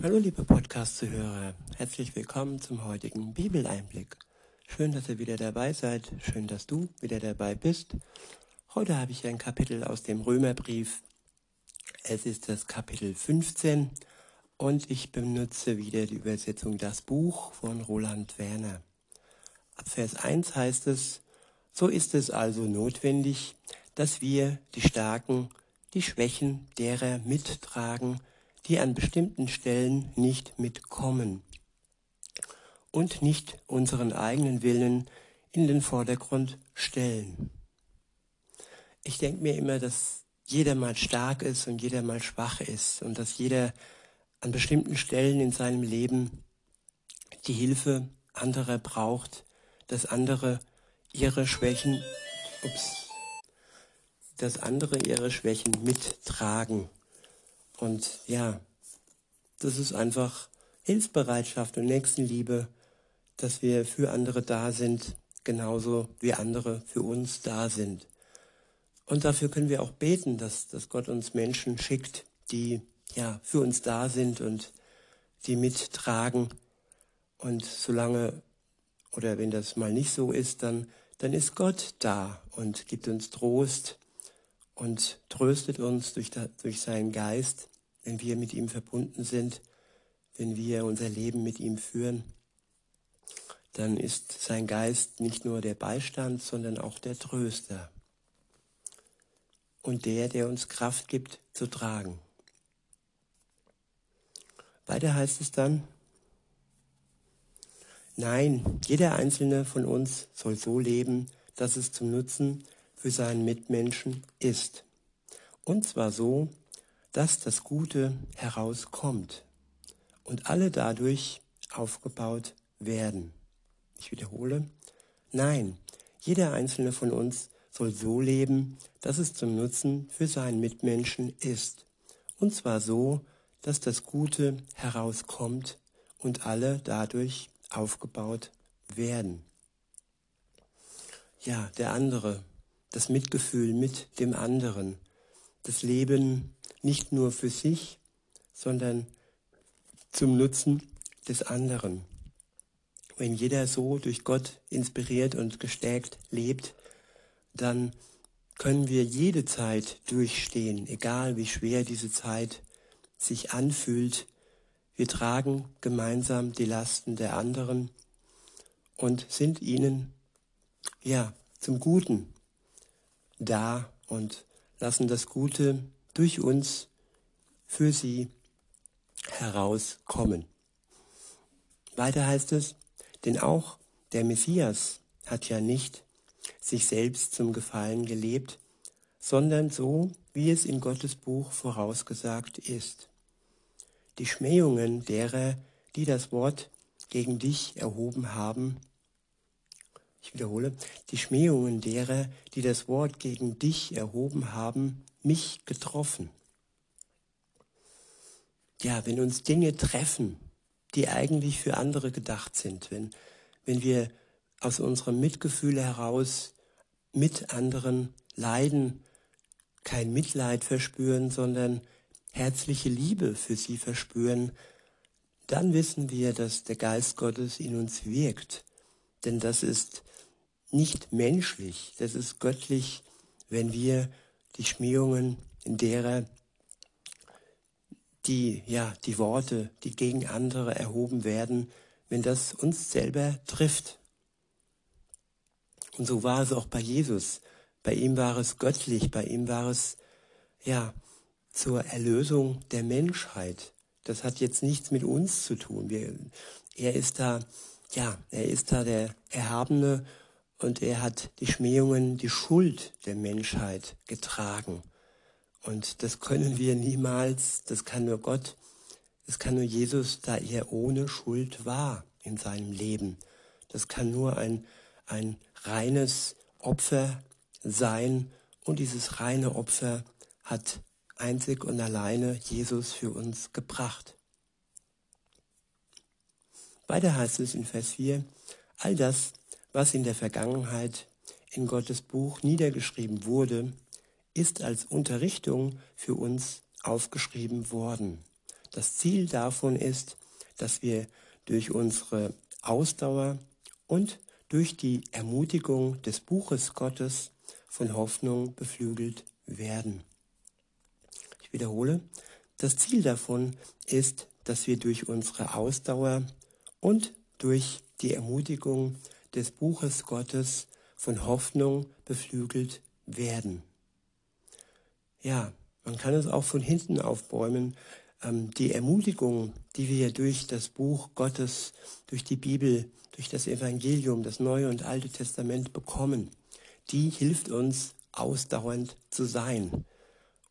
Hallo liebe Podcast-Zuhörer, herzlich willkommen zum heutigen Bibeleinblick. Schön, dass ihr wieder dabei seid, schön, dass du wieder dabei bist. Heute habe ich ein Kapitel aus dem Römerbrief. Es ist das Kapitel 15 und ich benutze wieder die Übersetzung Das Buch von Roland Werner. Ab Vers 1 heißt es, so ist es also notwendig, dass wir die Starken, die Schwächen derer mittragen, die an bestimmten Stellen nicht mitkommen und nicht unseren eigenen Willen in den Vordergrund stellen. Ich denke mir immer, dass jeder mal stark ist und jeder mal schwach ist und dass jeder an bestimmten Stellen in seinem Leben die Hilfe anderer braucht, dass andere ihre Schwächen, ups, dass andere ihre Schwächen mittragen und ja, das ist einfach Hilfsbereitschaft und Nächstenliebe, dass wir für andere da sind, genauso wie andere für uns da sind. Und dafür können wir auch beten, dass, dass Gott uns Menschen schickt, die ja für uns da sind und die mittragen. Und solange oder wenn das mal nicht so ist, dann, dann ist Gott da und gibt uns Trost und tröstet uns durch, durch seinen Geist, wenn wir mit ihm verbunden sind, wenn wir unser Leben mit ihm führen. Dann ist sein Geist nicht nur der Beistand, sondern auch der Tröster und der, der uns Kraft gibt zu tragen. Weiter heißt es dann, nein, jeder einzelne von uns soll so leben, dass es zum Nutzen für seinen Mitmenschen ist. Und zwar so, dass das Gute herauskommt und alle dadurch aufgebaut werden. Ich wiederhole, nein, jeder einzelne von uns soll so leben, dass es zum Nutzen für seinen Mitmenschen ist. Und zwar so, dass das Gute herauskommt und alle dadurch aufgebaut werden. Ja, der andere, das Mitgefühl mit dem anderen, das Leben nicht nur für sich, sondern zum Nutzen des anderen. Wenn jeder so durch Gott inspiriert und gestärkt lebt, dann können wir jede Zeit durchstehen, egal wie schwer diese Zeit sich anfühlt. Wir tragen gemeinsam die Lasten der anderen und sind ihnen, ja, zum Guten da und lassen das Gute durch uns für sie herauskommen. Weiter heißt es, denn auch der Messias hat ja nicht sich selbst zum Gefallen gelebt, sondern so, wie es in Gottes Buch vorausgesagt ist. Die Schmähungen derer, die das Wort gegen dich erhoben haben, ich wiederhole, die Schmähungen derer, die das Wort gegen dich erhoben haben, mich getroffen. Ja, wenn uns Dinge treffen, die eigentlich für andere gedacht sind, wenn, wenn wir aus unserem Mitgefühl heraus mit anderen leiden, kein Mitleid verspüren, sondern herzliche Liebe für sie verspüren, dann wissen wir, dass der Geist Gottes in uns wirkt. Denn das ist nicht menschlich, das ist göttlich, wenn wir die Schmähungen, in derer die, ja, die Worte, die gegen andere erhoben werden, wenn das uns selber trifft. Und so war es auch bei Jesus. Bei ihm war es göttlich, bei ihm war es, ja, zur Erlösung der Menschheit. Das hat jetzt nichts mit uns zu tun. Wir, er ist da, ja, er ist da der Erhabene und er hat die Schmähungen, die Schuld der Menschheit getragen. Und das können wir niemals, das kann nur Gott, das kann nur Jesus, da er ohne Schuld war in seinem Leben. Das kann nur ein ein reines Opfer sein und dieses reine Opfer hat einzig und alleine Jesus für uns gebracht. Weiter heißt es in Vers 4, all das, was in der Vergangenheit in Gottes Buch niedergeschrieben wurde, ist als Unterrichtung für uns aufgeschrieben worden, Das Ziel davon ist, dass wir durch unsere Ausdauer und durch die Ermutigung des Buches Gottes von Hoffnung beflügelt werden. Ich wiederhole, das Ziel davon ist, dass wir durch unsere Ausdauer und durch die Ermutigung des Buches Gottes von Hoffnung beflügelt werden. Ja, man kann es auch von hinten aufbäumen. Ähm, die Ermutigung, die wir durch das Buch Gottes, durch die Bibel, durch das Evangelium, das Neue und Alte Testament bekommen, die hilft uns ausdauernd zu sein.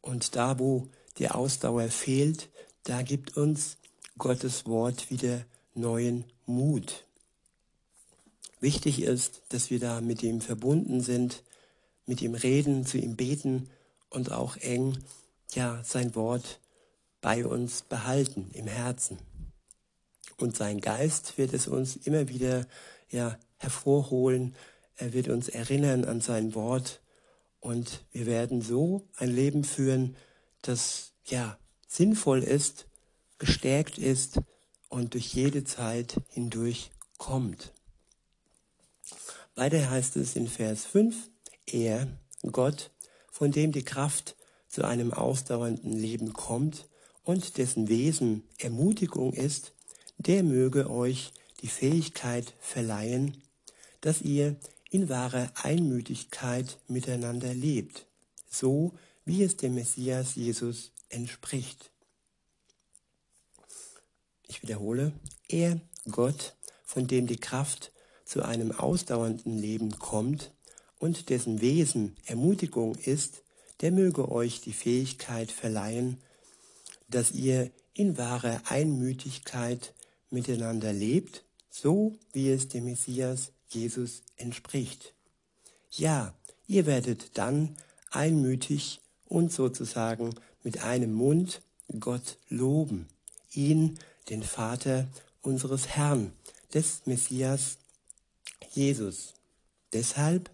Und da, wo die Ausdauer fehlt, da gibt uns Gottes Wort wieder neuen Mut. Wichtig ist, dass wir da mit ihm verbunden sind, mit ihm reden, zu ihm beten und auch eng ja sein Wort bei uns behalten im Herzen. Und sein Geist wird es uns immer wieder ja hervorholen. Er wird uns erinnern an sein Wort und wir werden so ein Leben führen, das ja sinnvoll ist, gestärkt ist und durch jede Zeit hindurch kommt. Weiter heißt es in Vers 5, er, Gott, von dem die Kraft zu einem ausdauernden Leben kommt und dessen Wesen Ermutigung ist, der möge euch die Fähigkeit verleihen, dass ihr in wahrer Einmütigkeit miteinander lebt, so wie es dem Messias Jesus entspricht. Ich wiederhole, er, Gott, von dem die Kraft zu einem ausdauernden Leben kommt und dessen Wesen Ermutigung ist, der möge euch die Fähigkeit verleihen, dass ihr in wahrer Einmütigkeit miteinander lebt, so wie es dem Messias Jesus entspricht. Ja, ihr werdet dann einmütig und sozusagen mit einem Mund Gott loben, ihn, den Vater unseres Herrn, des Messias Jesus. Deshalb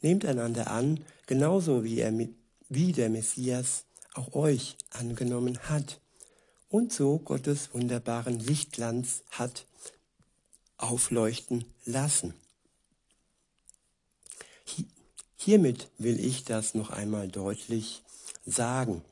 nehmt einander an, genauso wie er wie der Messias auch euch angenommen hat und so Gottes wunderbaren Lichtglanz hat aufleuchten lassen. Hiermit will ich das noch einmal deutlich sagen.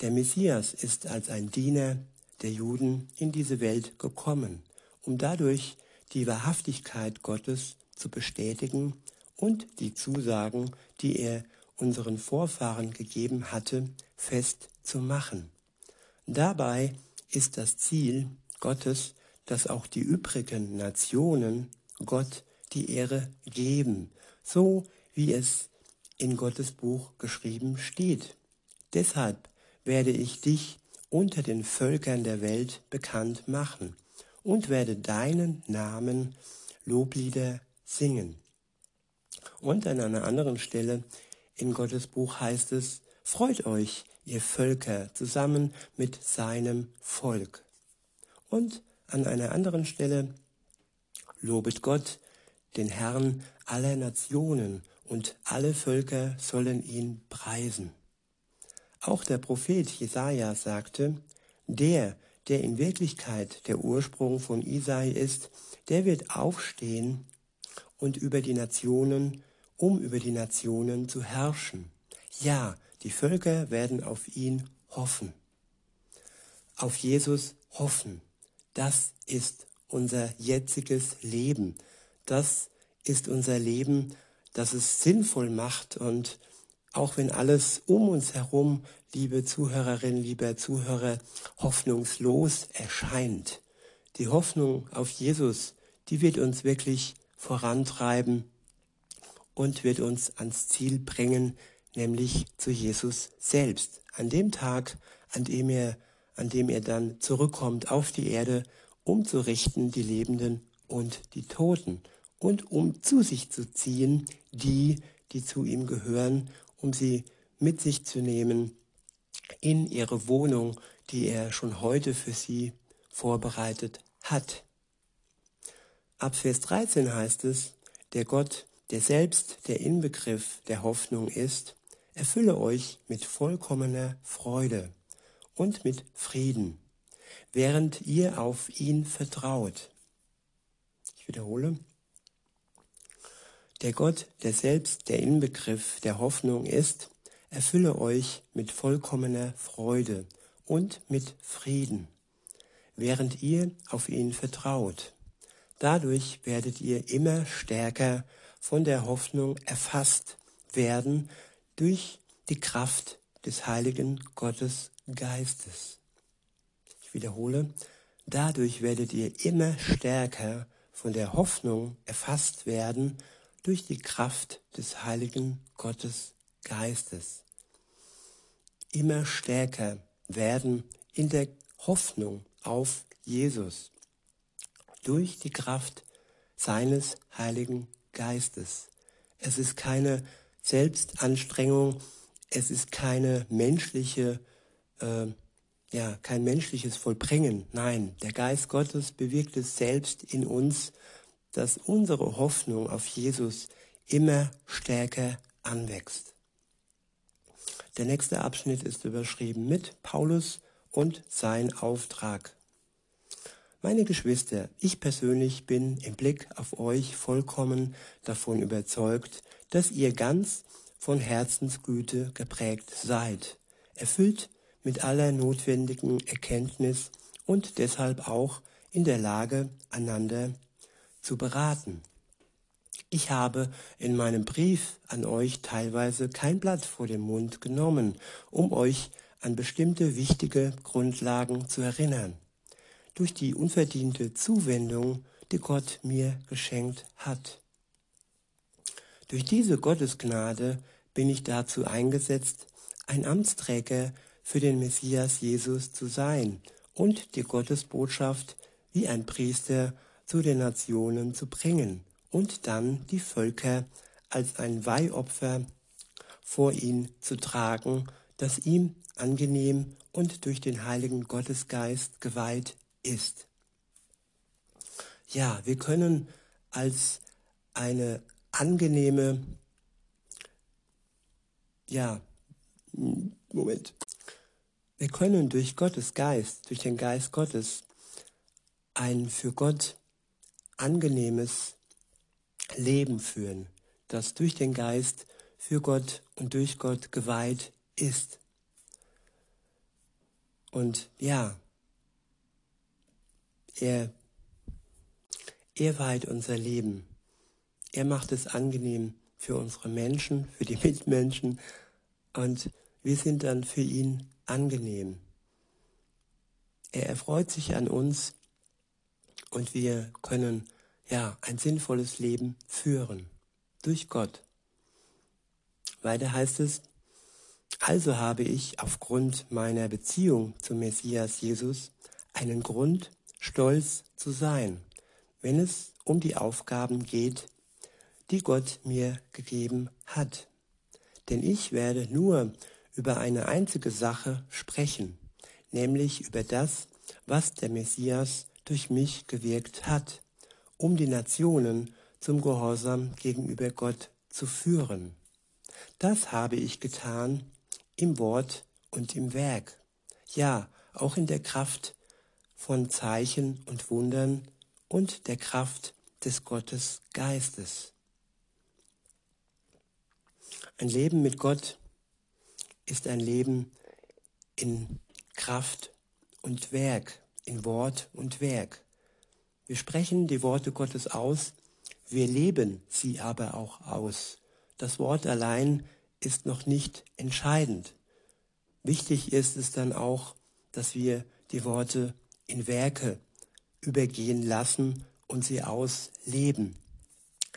Der Messias ist als ein Diener der Juden in diese Welt gekommen, um dadurch die Wahrhaftigkeit Gottes zu bestätigen und die Zusagen, die er unseren Vorfahren gegeben hatte, festzumachen. Dabei ist das Ziel Gottes, dass auch die übrigen Nationen Gott die Ehre geben, so wie es in Gottes Buch geschrieben steht. Deshalb werde ich dich unter den Völkern der Welt bekannt machen und werde deinen Namen Loblieder singen. Und an einer anderen Stelle in Gottes Buch heißt es, freut euch, ihr Völker, zusammen mit seinem Volk. Und an einer anderen Stelle, lobet Gott, den Herrn aller Nationen, und alle Völker sollen ihn preisen. Auch der Prophet Jesaja sagte, der, der in Wirklichkeit der Ursprung von Isai ist, der wird aufstehen und über die Nationen um über die Nationen zu herrschen. Ja, die Völker werden auf ihn hoffen. Auf Jesus hoffen. Das ist unser jetziges Leben. Das ist unser Leben, das es sinnvoll macht und auch wenn alles um uns herum, liebe Zuhörerinnen, lieber Zuhörer, hoffnungslos erscheint. Die Hoffnung auf Jesus, die wird uns wirklich vorantreiben und wird uns ans Ziel bringen, nämlich zu Jesus selbst. An dem Tag, an dem er, an dem er dann zurückkommt auf die Erde, um zu richten die Lebenden und die Toten und um zu sich zu ziehen, die, die zu ihm gehören, um sie mit sich zu nehmen in ihre Wohnung, die er schon heute für sie vorbereitet hat. Ab Vers 13 heißt es, der Gott, der selbst der Inbegriff der Hoffnung ist, erfülle euch mit vollkommener Freude und mit Frieden, während ihr auf ihn vertraut. Ich wiederhole. Der Gott, der selbst der Inbegriff der Hoffnung ist, erfülle euch mit vollkommener Freude und mit Frieden, während ihr auf ihn vertraut. Dadurch werdet ihr immer stärker von der Hoffnung erfasst werden durch die Kraft des heiligen Gottes Geistes. Ich wiederhole, dadurch werdet ihr immer stärker von der Hoffnung erfasst werden durch die Kraft des heiligen Gottes Geistes. Immer stärker werden in der Hoffnung auf Jesus durch die Kraft seines heiligen Geistes. Es ist keine Selbstanstrengung, es ist keine menschliche, äh, ja, kein menschliches Vollbringen. Nein, der Geist Gottes bewirkt es selbst in uns, dass unsere Hoffnung auf Jesus immer stärker anwächst. Der nächste Abschnitt ist überschrieben mit Paulus und sein Auftrag. Meine Geschwister, ich persönlich bin im Blick auf euch vollkommen davon überzeugt, dass ihr ganz von Herzensgüte geprägt seid, erfüllt mit aller notwendigen Erkenntnis und deshalb auch in der Lage, einander zu beraten. Ich habe in meinem Brief an euch teilweise kein Blatt vor den Mund genommen, um euch an bestimmte wichtige Grundlagen zu erinnern. Durch die unverdiente Zuwendung, die Gott mir geschenkt hat. Durch diese Gottesgnade bin ich dazu eingesetzt, ein Amtsträger für den Messias Jesus zu sein und die Gottesbotschaft wie ein Priester zu den Nationen zu bringen und dann die Völker als ein Weihopfer vor ihn zu tragen, das ihm angenehm und durch den heiligen Gottesgeist geweiht ist. Ja, wir können als eine angenehme, ja, Moment. Wir können durch Gottes Geist, durch den Geist Gottes, ein für Gott angenehmes Leben führen, das durch den Geist für Gott und durch Gott geweiht ist. Und ja, er, er weiht unser Leben. Er macht es angenehm für unsere Menschen, für die Mitmenschen und wir sind dann für ihn angenehm. Er erfreut sich an uns und wir können ja ein sinnvolles Leben führen durch Gott. Weiter heißt es, also habe ich aufgrund meiner Beziehung zum Messias Jesus einen Grund, stolz zu sein, wenn es um die Aufgaben geht, die Gott mir gegeben hat. Denn ich werde nur über eine einzige Sache sprechen, nämlich über das, was der Messias durch mich gewirkt hat, um die Nationen zum Gehorsam gegenüber Gott zu führen. Das habe ich getan im Wort und im Werk, ja auch in der Kraft von Zeichen und Wundern und der Kraft des Gottes Geistes. Ein Leben mit Gott ist ein Leben in Kraft und Werk, in Wort und Werk. Wir sprechen die Worte Gottes aus, wir leben sie aber auch aus. Das Wort allein ist noch nicht entscheidend. Wichtig ist es dann auch, dass wir die Worte in Werke übergehen lassen und sie ausleben.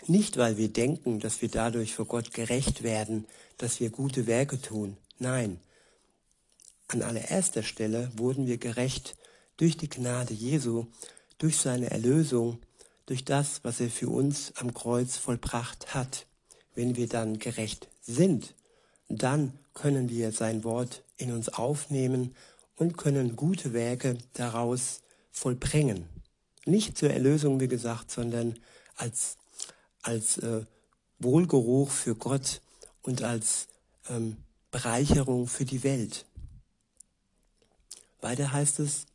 Nicht, weil wir denken, dass wir dadurch vor Gott gerecht werden, dass wir gute Werke tun. Nein, an allererster Stelle wurden wir gerecht durch die Gnade Jesu, durch seine Erlösung, durch das, was er für uns am Kreuz vollbracht hat. Wenn wir dann gerecht sind, dann können wir sein Wort in uns aufnehmen und können gute Werke daraus vollbringen. Nicht zur Erlösung, wie gesagt, sondern als, als äh, Wohlgeruch für Gott und als ähm, Bereicherung für die Welt. Weiter heißt es,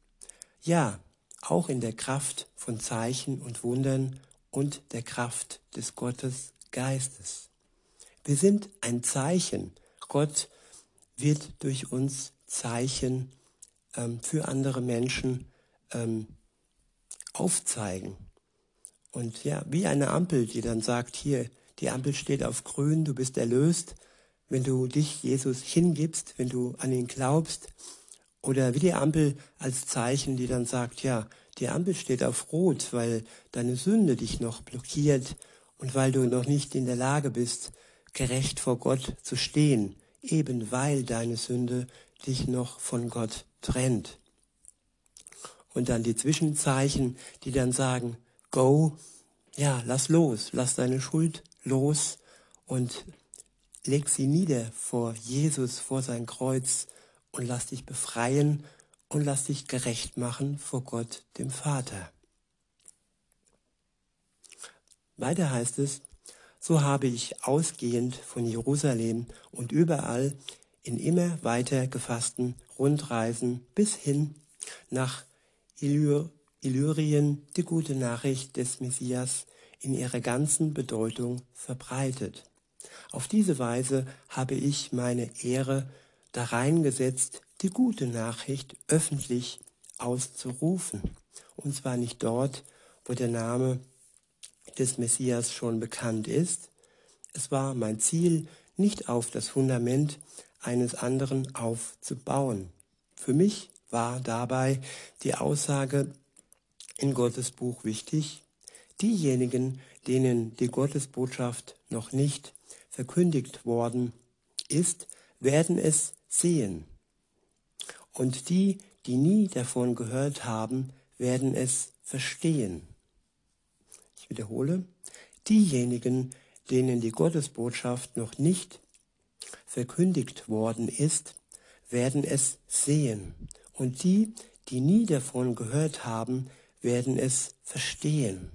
Ja, auch in der Kraft von Zeichen und Wundern und der Kraft des Gottes Geistes. Wir sind ein Zeichen. Gott wird durch uns Zeichen ähm, für andere Menschen ähm, aufzeigen. Und ja, wie eine Ampel, die dann sagt, hier, die Ampel steht auf grün, du bist erlöst, wenn du dich Jesus hingibst, wenn du an ihn glaubst. Oder wie die Ampel als Zeichen, die dann sagt, ja, die Ampel steht auf rot, weil deine Sünde dich noch blockiert und weil du noch nicht in der Lage bist, gerecht vor Gott zu stehen, eben weil deine Sünde dich noch von Gott trennt. Und dann die Zwischenzeichen, die dann sagen, go, ja, lass los, lass deine Schuld los und leg sie nieder vor Jesus, vor sein Kreuz und lass dich befreien und lass dich gerecht machen vor Gott, dem Vater. Weiter heißt es, so habe ich ausgehend von Jerusalem und überall in immer weiter gefassten Rundreisen bis hin nach Illyr Illyrien die gute Nachricht des Messias in ihrer ganzen Bedeutung verbreitet. Auf diese Weise habe ich meine Ehre darein gesetzt, die gute Nachricht öffentlich auszurufen. Und zwar nicht dort, wo der Name des Messias schon bekannt ist. Es war mein Ziel, nicht auf das Fundament eines anderen aufzubauen. Für mich war dabei die Aussage in Gottes Buch wichtig, diejenigen, denen die Gottesbotschaft noch nicht verkündigt worden ist, werden es sehen. Und die, die nie davon gehört haben, werden es verstehen. Ich wiederhole, diejenigen, denen die Gottesbotschaft noch nicht verkündigt worden ist, werden es sehen. Und die, die nie davon gehört haben, werden es verstehen.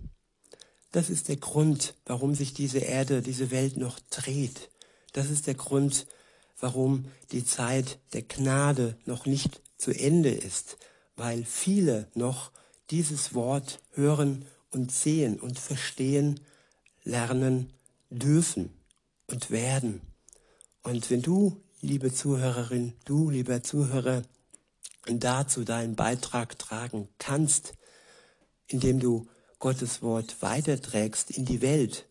Das ist der Grund, warum sich diese Erde, diese Welt noch dreht. Das ist der Grund, warum die Zeit der Gnade noch nicht zu Ende ist, weil viele noch dieses Wort hören und sehen und verstehen, lernen dürfen und werden. Und wenn du, liebe Zuhörerin, du, lieber Zuhörer, dazu deinen Beitrag tragen kannst, indem du Gottes Wort weiterträgst in die Welt,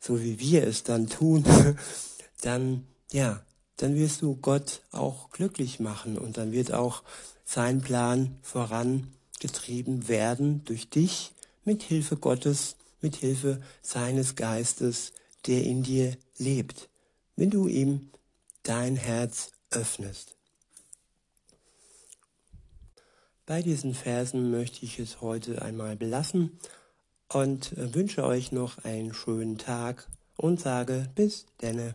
so wie wir es dann tun, dann, ja, dann wirst du Gott auch glücklich machen und dann wird auch sein Plan vorangetrieben werden durch dich mit Hilfe Gottes, mit Hilfe seines Geistes, der in dir lebt, wenn du ihm dein Herz öffnest. Bei diesen Versen möchte ich es heute einmal belassen und wünsche euch noch einen schönen Tag und sage bis denne.